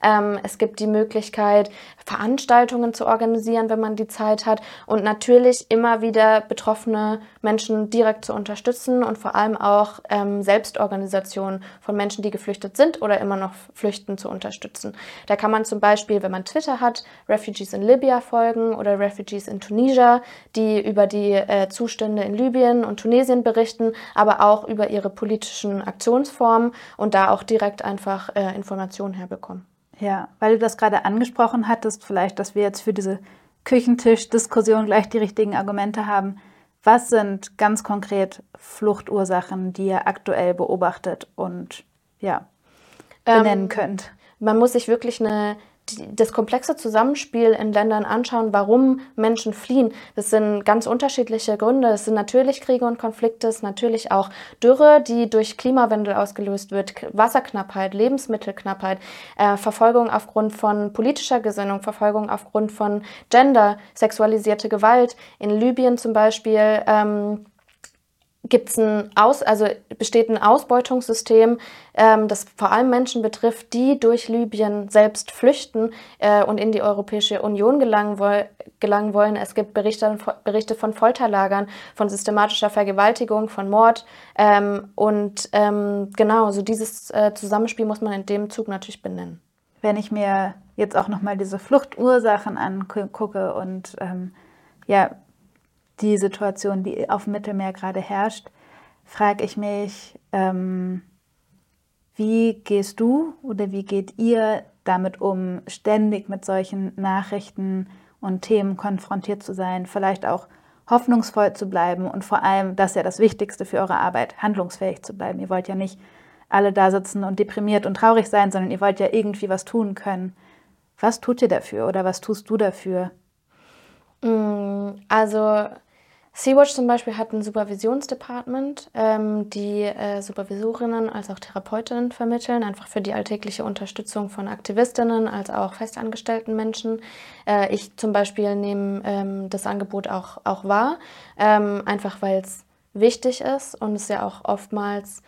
Ähm, es gibt die Möglichkeit, Veranstaltungen zu organisieren, wenn man die Zeit hat und natürlich immer wieder betroffene Menschen direkt zu unterstützen und vor allem auch ähm, Selbstorganisationen von Menschen, die geflüchtet sind oder immer noch flüchten, zu unterstützen. Da kann man zum Beispiel, wenn man Twitter hat, Refugees in Libya folgen oder Refugees in Tunisia, die über die äh, Zustände in Libyen und Tunesien berichten, aber auch über ihre politischen Aktionsformen und da auch direkt einfach äh, Informationen herbekommen. Ja, weil du das gerade angesprochen hattest, vielleicht, dass wir jetzt für diese Küchentisch-Diskussion gleich die richtigen Argumente haben. Was sind ganz konkret Fluchtursachen, die ihr aktuell beobachtet und ja, benennen ähm, könnt? Man muss sich wirklich eine das komplexe Zusammenspiel in Ländern anschauen, warum Menschen fliehen. Das sind ganz unterschiedliche Gründe. Es sind natürlich Kriege und Konflikte, es ist natürlich auch Dürre, die durch Klimawandel ausgelöst wird, Wasserknappheit, Lebensmittelknappheit, äh, Verfolgung aufgrund von politischer Gesinnung, Verfolgung aufgrund von Gender, sexualisierte Gewalt. In Libyen zum Beispiel ähm, gibt's ein Aus, also besteht ein Ausbeutungssystem, ähm, das vor allem Menschen betrifft, die durch Libyen selbst flüchten äh, und in die Europäische Union gelangen, woll gelangen wollen. Es gibt Berichte, Berichte von Folterlagern, von systematischer Vergewaltigung, von Mord. Ähm, und ähm, genau, so dieses äh, Zusammenspiel muss man in dem Zug natürlich benennen. Wenn ich mir jetzt auch nochmal diese Fluchtursachen angucke und ähm, ja, die Situation, die auf dem Mittelmeer gerade herrscht, frage ich mich, ähm, wie gehst du oder wie geht ihr damit um, ständig mit solchen Nachrichten und Themen konfrontiert zu sein, vielleicht auch hoffnungsvoll zu bleiben und vor allem, das ist ja das Wichtigste für eure Arbeit, handlungsfähig zu bleiben. Ihr wollt ja nicht alle da sitzen und deprimiert und traurig sein, sondern ihr wollt ja irgendwie was tun können. Was tut ihr dafür oder was tust du dafür? Mm, also Sea-Watch zum Beispiel hat ein Supervisionsdepartment, ähm, die äh, Supervisorinnen als auch Therapeutinnen vermitteln, einfach für die alltägliche Unterstützung von Aktivistinnen als auch festangestellten Menschen. Äh, ich zum Beispiel nehme ähm, das Angebot auch, auch wahr, ähm, einfach weil es wichtig ist und es ja auch oftmals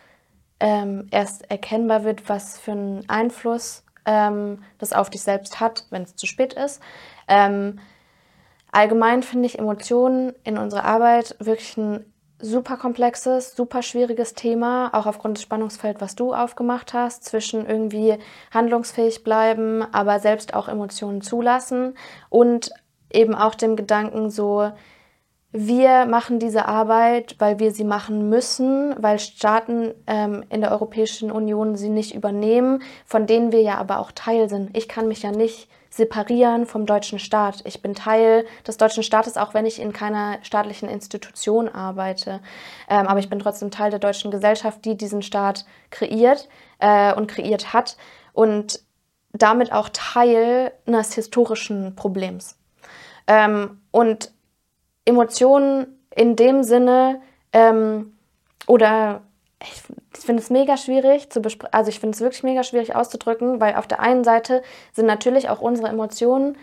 ähm, erst erkennbar wird, was für einen Einfluss ähm, das auf dich selbst hat, wenn es zu spät ist. Allgemein finde ich Emotionen in unserer Arbeit wirklich ein super komplexes, super schwieriges Thema, auch aufgrund des Spannungsfelds, was du aufgemacht hast, zwischen irgendwie handlungsfähig bleiben, aber selbst auch Emotionen zulassen und eben auch dem Gedanken so, wir machen diese Arbeit, weil wir sie machen müssen, weil Staaten ähm, in der Europäischen Union sie nicht übernehmen, von denen wir ja aber auch Teil sind. Ich kann mich ja nicht separieren vom deutschen Staat. Ich bin Teil des deutschen Staates, auch wenn ich in keiner staatlichen Institution arbeite. Ähm, aber ich bin trotzdem Teil der deutschen Gesellschaft, die diesen Staat kreiert äh, und kreiert hat und damit auch Teil eines historischen Problems. Ähm, und Emotionen in dem Sinne ähm, oder ich finde es mega schwierig zu besprechen, also ich finde es wirklich mega schwierig auszudrücken, weil auf der einen Seite sind natürlich auch unsere Emotionen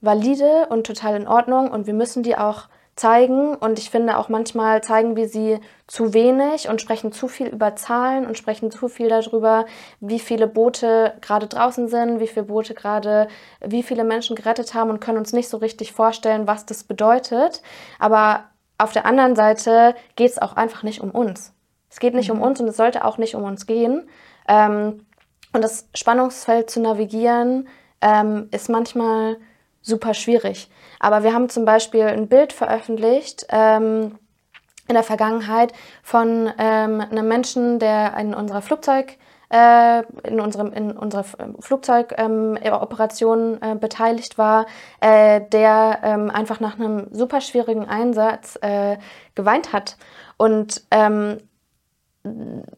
valide und total in Ordnung und wir müssen die auch zeigen und ich finde auch manchmal zeigen wir sie zu wenig und sprechen zu viel über Zahlen und sprechen zu viel darüber, wie viele Boote gerade draußen sind, wie viele Boote gerade, wie viele Menschen gerettet haben und können uns nicht so richtig vorstellen, was das bedeutet. Aber auf der anderen Seite geht es auch einfach nicht um uns. Es geht nicht mhm. um uns und es sollte auch nicht um uns gehen. Ähm, und das Spannungsfeld zu navigieren ähm, ist manchmal super schwierig. Aber wir haben zum Beispiel ein Bild veröffentlicht ähm, in der Vergangenheit von ähm, einem Menschen, der in unserer Flugzeug äh, in, unserem, in unserer Flugzeugoperation ähm, äh, beteiligt war, äh, der ähm, einfach nach einem super schwierigen Einsatz äh, geweint hat. Und ähm,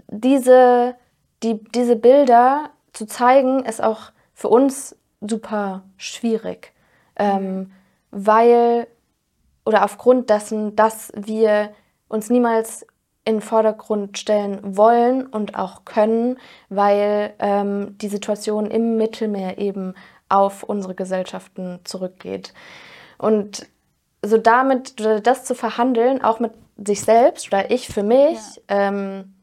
diese, die, diese Bilder zu zeigen, ist auch für uns super schwierig, ähm, weil oder aufgrund dessen, dass wir uns niemals in den Vordergrund stellen wollen und auch können, weil ähm, die Situation im Mittelmeer eben auf unsere Gesellschaften zurückgeht. Und so damit, das zu verhandeln, auch mit sich selbst oder ich für mich, ja. ähm,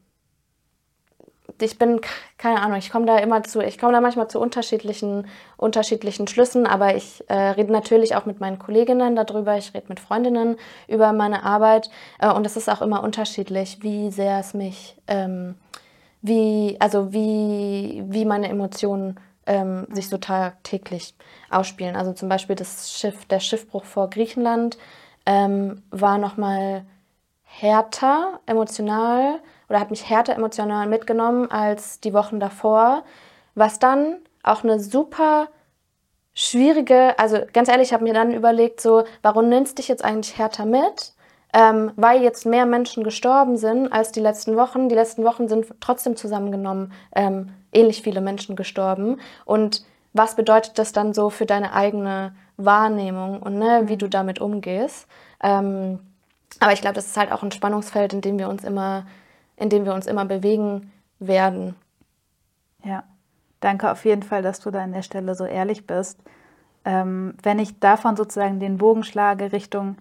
ich bin, keine Ahnung, ich komme da immer zu, ich komme da manchmal zu unterschiedlichen, unterschiedlichen Schlüssen, aber ich äh, rede natürlich auch mit meinen Kolleginnen darüber, ich rede mit Freundinnen über meine Arbeit äh, und es ist auch immer unterschiedlich, wie sehr es mich, ähm, wie, also wie, wie meine Emotionen ähm, sich so tagtäglich ausspielen. Also zum Beispiel das Schiff, der Schiffbruch vor Griechenland ähm, war nochmal härter emotional oder hat mich härter emotional mitgenommen als die Wochen davor, was dann auch eine super schwierige, also ganz ehrlich, ich habe mir dann überlegt, so, warum nimmst du dich jetzt eigentlich härter mit? Ähm, weil jetzt mehr Menschen gestorben sind als die letzten Wochen. Die letzten Wochen sind trotzdem zusammengenommen ähm, ähnlich viele Menschen gestorben. Und was bedeutet das dann so für deine eigene Wahrnehmung und ne, wie du damit umgehst? Ähm, aber ich glaube, das ist halt auch ein Spannungsfeld, in dem wir uns immer, in dem wir uns immer bewegen werden. Ja, danke auf jeden Fall, dass du da an der Stelle so ehrlich bist. Ähm, wenn ich davon sozusagen den Bogen schlage Richtung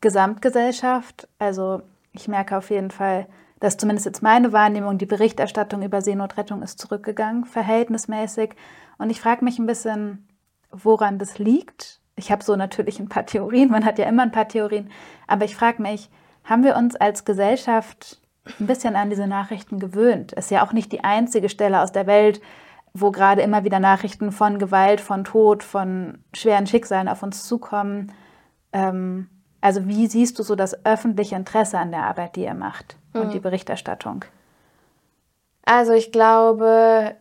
Gesamtgesellschaft, also ich merke auf jeden Fall, dass zumindest jetzt meine Wahrnehmung, die Berichterstattung über Seenotrettung ist zurückgegangen, verhältnismäßig. Und ich frage mich ein bisschen, woran das liegt. Ich habe so natürlich ein paar Theorien, man hat ja immer ein paar Theorien, aber ich frage mich, haben wir uns als Gesellschaft ein bisschen an diese Nachrichten gewöhnt. Ist ja auch nicht die einzige Stelle aus der Welt, wo gerade immer wieder Nachrichten von Gewalt, von Tod, von schweren Schicksalen auf uns zukommen. Ähm, also wie siehst du so das öffentliche Interesse an der Arbeit, die ihr macht mhm. und die Berichterstattung? Also ich glaube,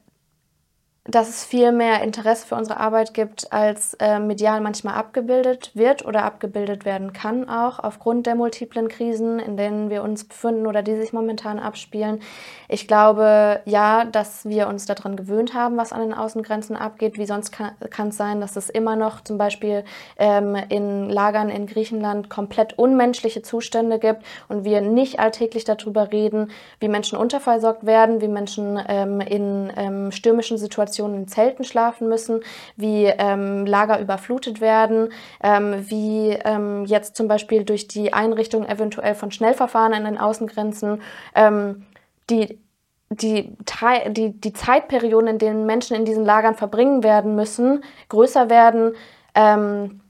dass es viel mehr Interesse für unsere Arbeit gibt, als äh, medial manchmal abgebildet wird oder abgebildet werden kann, auch aufgrund der multiplen Krisen, in denen wir uns befinden oder die sich momentan abspielen. Ich glaube, ja, dass wir uns daran gewöhnt haben, was an den Außengrenzen abgeht. Wie sonst kann es sein, dass es immer noch zum Beispiel ähm, in Lagern in Griechenland komplett unmenschliche Zustände gibt und wir nicht alltäglich darüber reden, wie Menschen unterversorgt werden, wie Menschen ähm, in ähm, stürmischen Situationen Situationen in Zelten schlafen müssen, wie ähm, Lager überflutet werden, ähm, wie ähm, jetzt zum Beispiel durch die Einrichtung eventuell von Schnellverfahren an den Außengrenzen ähm, die die, die, die Zeitperioden, in denen Menschen in diesen Lagern verbringen werden müssen, größer werden. Ähm,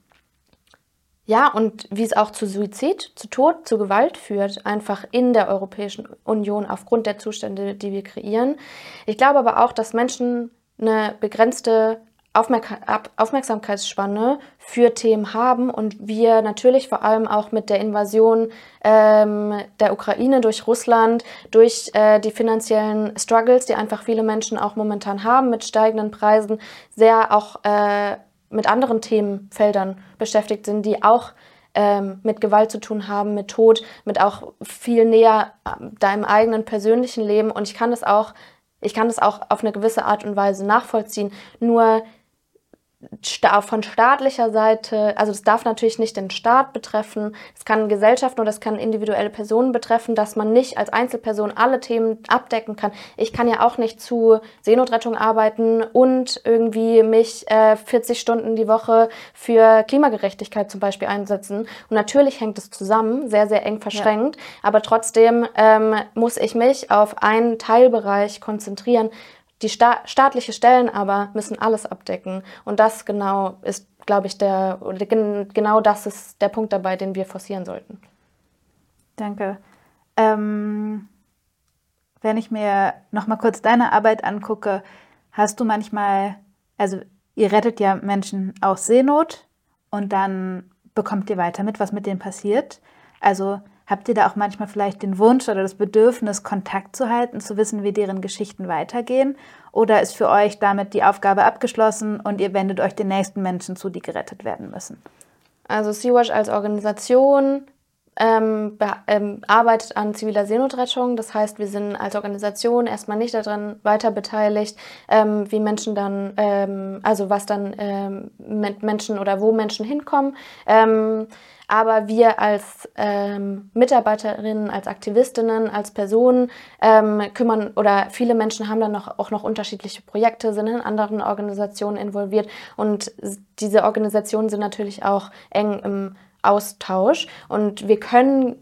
ja, und wie es auch zu Suizid, zu Tod, zu Gewalt führt, einfach in der Europäischen Union aufgrund der Zustände, die wir kreieren. Ich glaube aber auch, dass Menschen eine begrenzte Aufmerksamkeitsspanne für Themen haben und wir natürlich vor allem auch mit der Invasion ähm, der Ukraine durch Russland, durch äh, die finanziellen Struggles, die einfach viele Menschen auch momentan haben mit steigenden Preisen, sehr auch äh, mit anderen Themenfeldern beschäftigt sind, die auch ähm, mit Gewalt zu tun haben, mit Tod, mit auch viel näher äh, deinem eigenen persönlichen Leben. Und ich kann das auch ich kann das auch auf eine gewisse Art und Weise nachvollziehen. Nur von staatlicher Seite, also das darf natürlich nicht den Staat betreffen, es kann Gesellschaften oder es kann individuelle Personen betreffen, dass man nicht als Einzelperson alle Themen abdecken kann. Ich kann ja auch nicht zu Seenotrettung arbeiten und irgendwie mich äh, 40 Stunden die Woche für Klimagerechtigkeit zum Beispiel einsetzen. Und natürlich hängt es zusammen, sehr, sehr eng verschränkt, ja. aber trotzdem ähm, muss ich mich auf einen Teilbereich konzentrieren, die sta staatliche Stellen aber müssen alles abdecken. Und das genau ist, glaube ich, der, oder genau das ist der Punkt dabei, den wir forcieren sollten. Danke. Ähm, wenn ich mir nochmal kurz deine Arbeit angucke, hast du manchmal, also ihr rettet ja Menschen aus Seenot und dann bekommt ihr weiter mit, was mit denen passiert. Also Habt ihr da auch manchmal vielleicht den Wunsch oder das Bedürfnis, Kontakt zu halten, zu wissen, wie deren Geschichten weitergehen? Oder ist für euch damit die Aufgabe abgeschlossen und ihr wendet euch den nächsten Menschen zu, die gerettet werden müssen? Also Sea-Watch als Organisation ähm, ähm, arbeitet an ziviler Seenotrettung. Das heißt, wir sind als Organisation erstmal nicht daran weiter beteiligt, ähm, wie Menschen dann, ähm, also was dann ähm, mit Menschen oder wo Menschen hinkommen. Ähm, aber wir als ähm, Mitarbeiterinnen, als Aktivistinnen, als Personen ähm, kümmern oder viele Menschen haben dann noch, auch noch unterschiedliche Projekte, sind in anderen Organisationen involviert und diese Organisationen sind natürlich auch eng im Austausch und wir können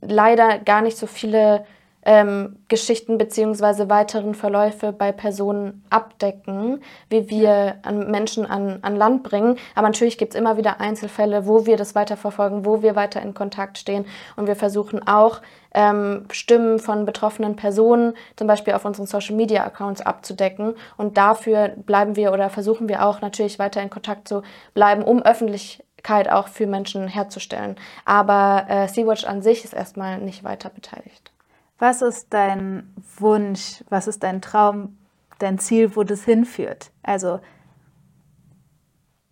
leider gar nicht so viele ähm, Geschichten beziehungsweise weiteren Verläufe bei Personen abdecken, wie wir an Menschen an, an Land bringen. Aber natürlich gibt es immer wieder Einzelfälle, wo wir das weiterverfolgen, wo wir weiter in Kontakt stehen. Und wir versuchen auch, ähm, Stimmen von betroffenen Personen zum Beispiel auf unseren Social-Media-Accounts abzudecken. Und dafür bleiben wir oder versuchen wir auch natürlich weiter in Kontakt zu bleiben, um Öffentlichkeit auch für Menschen herzustellen. Aber äh, Sea-Watch an sich ist erstmal nicht weiter beteiligt. Was ist dein Wunsch, was ist dein Traum, dein Ziel, wo das hinführt? Also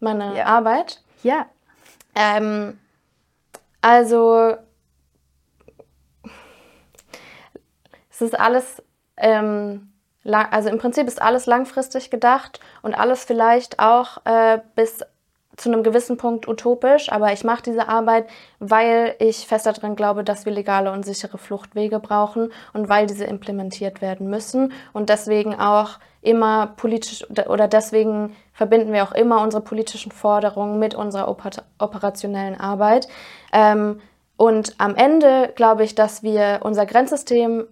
Meine Ja. Arbeit. ja, Ähm, also es ist alles, ähm, lang, also im Prinzip ist alles langfristig gedacht und alles vielleicht auch äh, bis zu einem gewissen Punkt utopisch, aber ich mache diese Arbeit, weil ich fest daran glaube, dass wir legale und sichere Fluchtwege brauchen und weil diese implementiert werden müssen und deswegen auch immer politisch oder deswegen verbinden wir auch immer unsere politischen Forderungen mit unserer oper operationellen Arbeit. Ähm, und am Ende glaube ich, dass wir unser Grenzsystem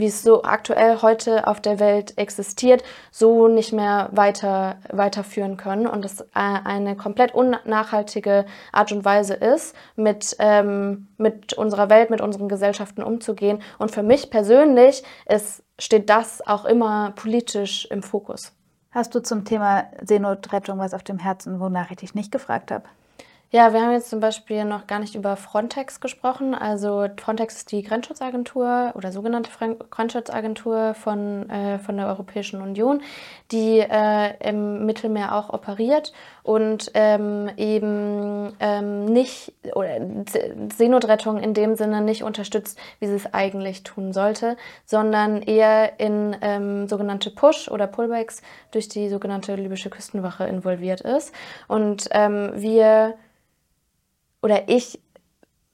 wie es so aktuell heute auf der Welt existiert, so nicht mehr weiter, weiterführen können und es äh, eine komplett unnachhaltige Art und Weise ist, mit, ähm, mit unserer Welt, mit unseren Gesellschaften umzugehen. Und für mich persönlich ist, steht das auch immer politisch im Fokus. hast du zum Thema Seenotrettung was auf dem Herzen, wonach ich dich nicht gefragt habe? Ja, wir haben jetzt zum Beispiel noch gar nicht über Frontex gesprochen. Also Frontex ist die Grenzschutzagentur oder sogenannte Grenzschutzagentur von, äh, von der Europäischen Union, die äh, im Mittelmeer auch operiert und ähm, eben ähm, nicht oder Se- Seenotrettung in dem Sinne nicht unterstützt, wie sie es eigentlich tun sollte, sondern eher in ähm, sogenannte Push- oder Pullbacks durch die sogenannte libysche Küstenwache involviert ist. Und ähm, wir oder ich,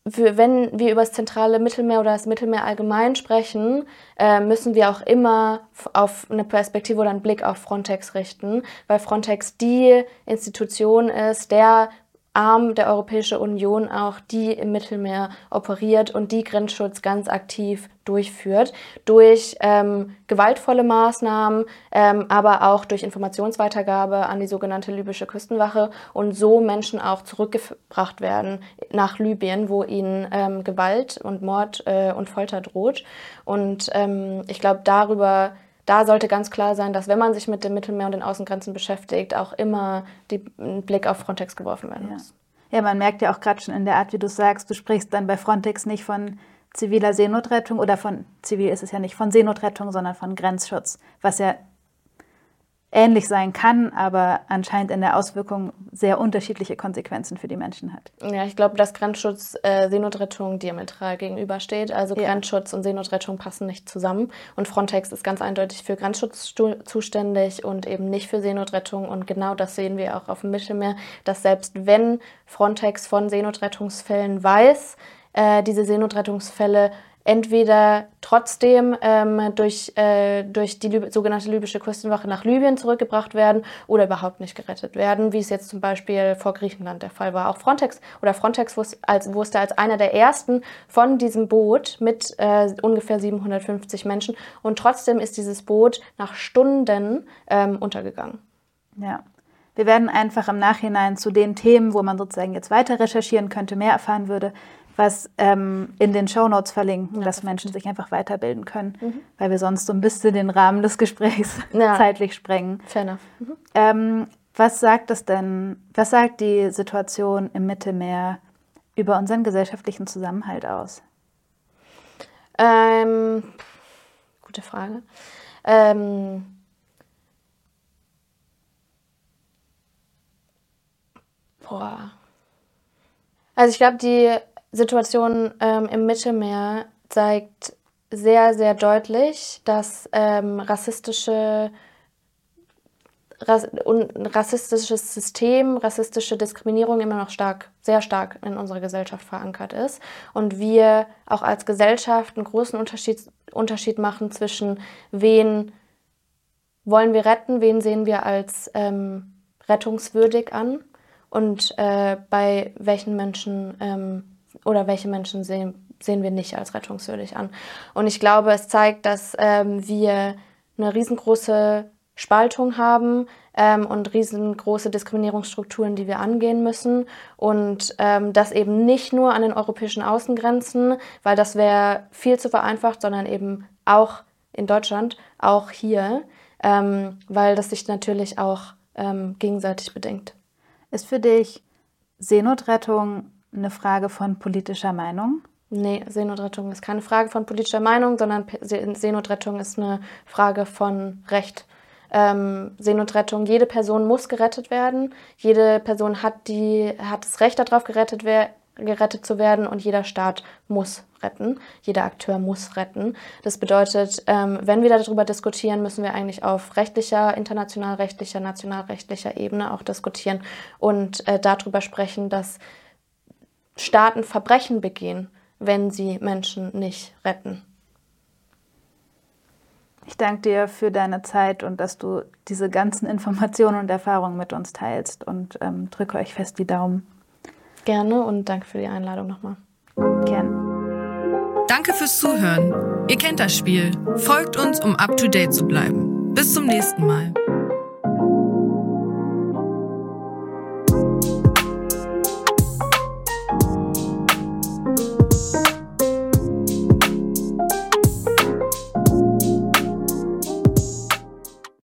für, wenn wir über das zentrale Mittelmeer oder das Mittelmeer allgemein sprechen, äh, müssen wir auch immer auf eine Perspektive oder einen Blick auf Frontex richten, weil Frontex die Institution ist, der Arm der Europäischen Union auch, die im Mittelmeer operiert und die Grenzschutz ganz aktiv durchführt, durch ähm, gewaltvolle Maßnahmen, ähm, aber auch durch Informationsweitergabe an die sogenannte libysche Küstenwache und so Menschen auch zurückgebracht werden nach Libyen, wo ihnen ähm, Gewalt und Mord äh, und Folter droht. Und ähm, ich glaube, darüber da sollte ganz klar sein, dass wenn man sich mit dem Mittelmeer und den Außengrenzen beschäftigt, auch immer ein Blick auf Frontex geworfen werden Ja. muss. Ja, man merkt ja auch gerade schon in der Art, wie du sagst, du sprichst dann bei Frontex nicht von ziviler Seenotrettung oder von, zivil ist es ja nicht, von Seenotrettung, sondern von Grenzschutz, was ja ähnlich sein kann, aber anscheinend in der Auswirkung sehr unterschiedliche Konsequenzen für die Menschen hat. Ja, ich glaube, dass Grenzschutz äh, Seenotrettung diametral gegenübersteht. Also Ja. Grenzschutz und Seenotrettung passen nicht zusammen. Und Frontex ist ganz eindeutig für Grenzschutz zuständig und eben nicht für Seenotrettung. Und genau das sehen wir auch auf dem Mittelmeer, dass selbst wenn Frontex von Seenotrettungsfällen weiß, äh, diese Seenotrettungsfälle entweder trotzdem ähm, durch, äh, durch die Lib sogenannte libysche Küstenwache nach Libyen zurückgebracht werden oder überhaupt nicht gerettet werden, wie es jetzt zum Beispiel vor Griechenland der Fall war. Auch Frontex oder Frontex wus- als, wusste als einer der ersten von diesem Boot mit äh, ungefähr 750 Menschen und trotzdem ist dieses Boot nach Stunden ähm, untergegangen. Ja. Wir werden einfach im Nachhinein zu den Themen, wo man sozusagen jetzt weiter recherchieren könnte, mehr erfahren würde, was ähm, in den Shownotes verlinken, dass Menschen sich einfach weiterbilden können, weil wir sonst so ein bisschen den Rahmen des Gesprächs <laughs> Ja. zeitlich sprengen. Fair enough. Mhm. Ähm, was sagt es denn, was sagt die Situation im Mittelmeer über unseren gesellschaftlichen Zusammenhalt aus? Ähm, gute Frage. Ähm, boah. Also ich glaube, die Situation ähm, im Mittelmeer zeigt sehr, sehr deutlich, dass ähm, rassistische Ras und ein rassistisches System, rassistische Diskriminierung immer noch stark, sehr stark in unserer Gesellschaft verankert ist. Und wir auch als Gesellschaft einen großen Unterschied, Unterschied machen zwischen wen wollen wir retten, wen sehen wir als ähm, rettungswürdig an und äh, bei welchen Menschen ähm, oder welche Menschen sehen, sehen wir nicht als rettungswürdig an. Und ich glaube, es zeigt, dass ähm, wir eine riesengroße Spaltung haben ähm, und riesengroße Diskriminierungsstrukturen, die wir angehen müssen. Und ähm, das eben nicht nur an den europäischen Außengrenzen, weil das wäre viel zu vereinfacht, sondern eben auch in Deutschland, auch hier, ähm, weil das sich natürlich auch ähm, gegenseitig bedingt. Ist für dich Seenotrettung eine Frage von politischer Meinung? Nee, Seenotrettung ist keine Frage von politischer Meinung, sondern Seenotrettung ist eine Frage von Recht. ähm, Seenotrettung. Jede Person muss gerettet werden. Jede Person hat, die, hat das Recht darauf, gerettet, wer, gerettet zu werden und jeder Staat muss retten. Jeder Akteur muss retten. Das bedeutet, ähm, wenn wir darüber diskutieren, müssen wir eigentlich auf rechtlicher, internationalrechtlicher, nationalrechtlicher Ebene auch diskutieren und äh, darüber sprechen, dass Staaten Verbrechen begehen, wenn sie Menschen nicht retten. Ich danke dir für deine Zeit und dass du diese ganzen Informationen und Erfahrungen mit uns teilst und ähm, drücke euch fest die Daumen. Gerne und danke für die Einladung nochmal. Gern. Danke fürs Zuhören. Ihr kennt das Spiel. Folgt uns, um up to date zu bleiben. Bis zum nächsten Mal.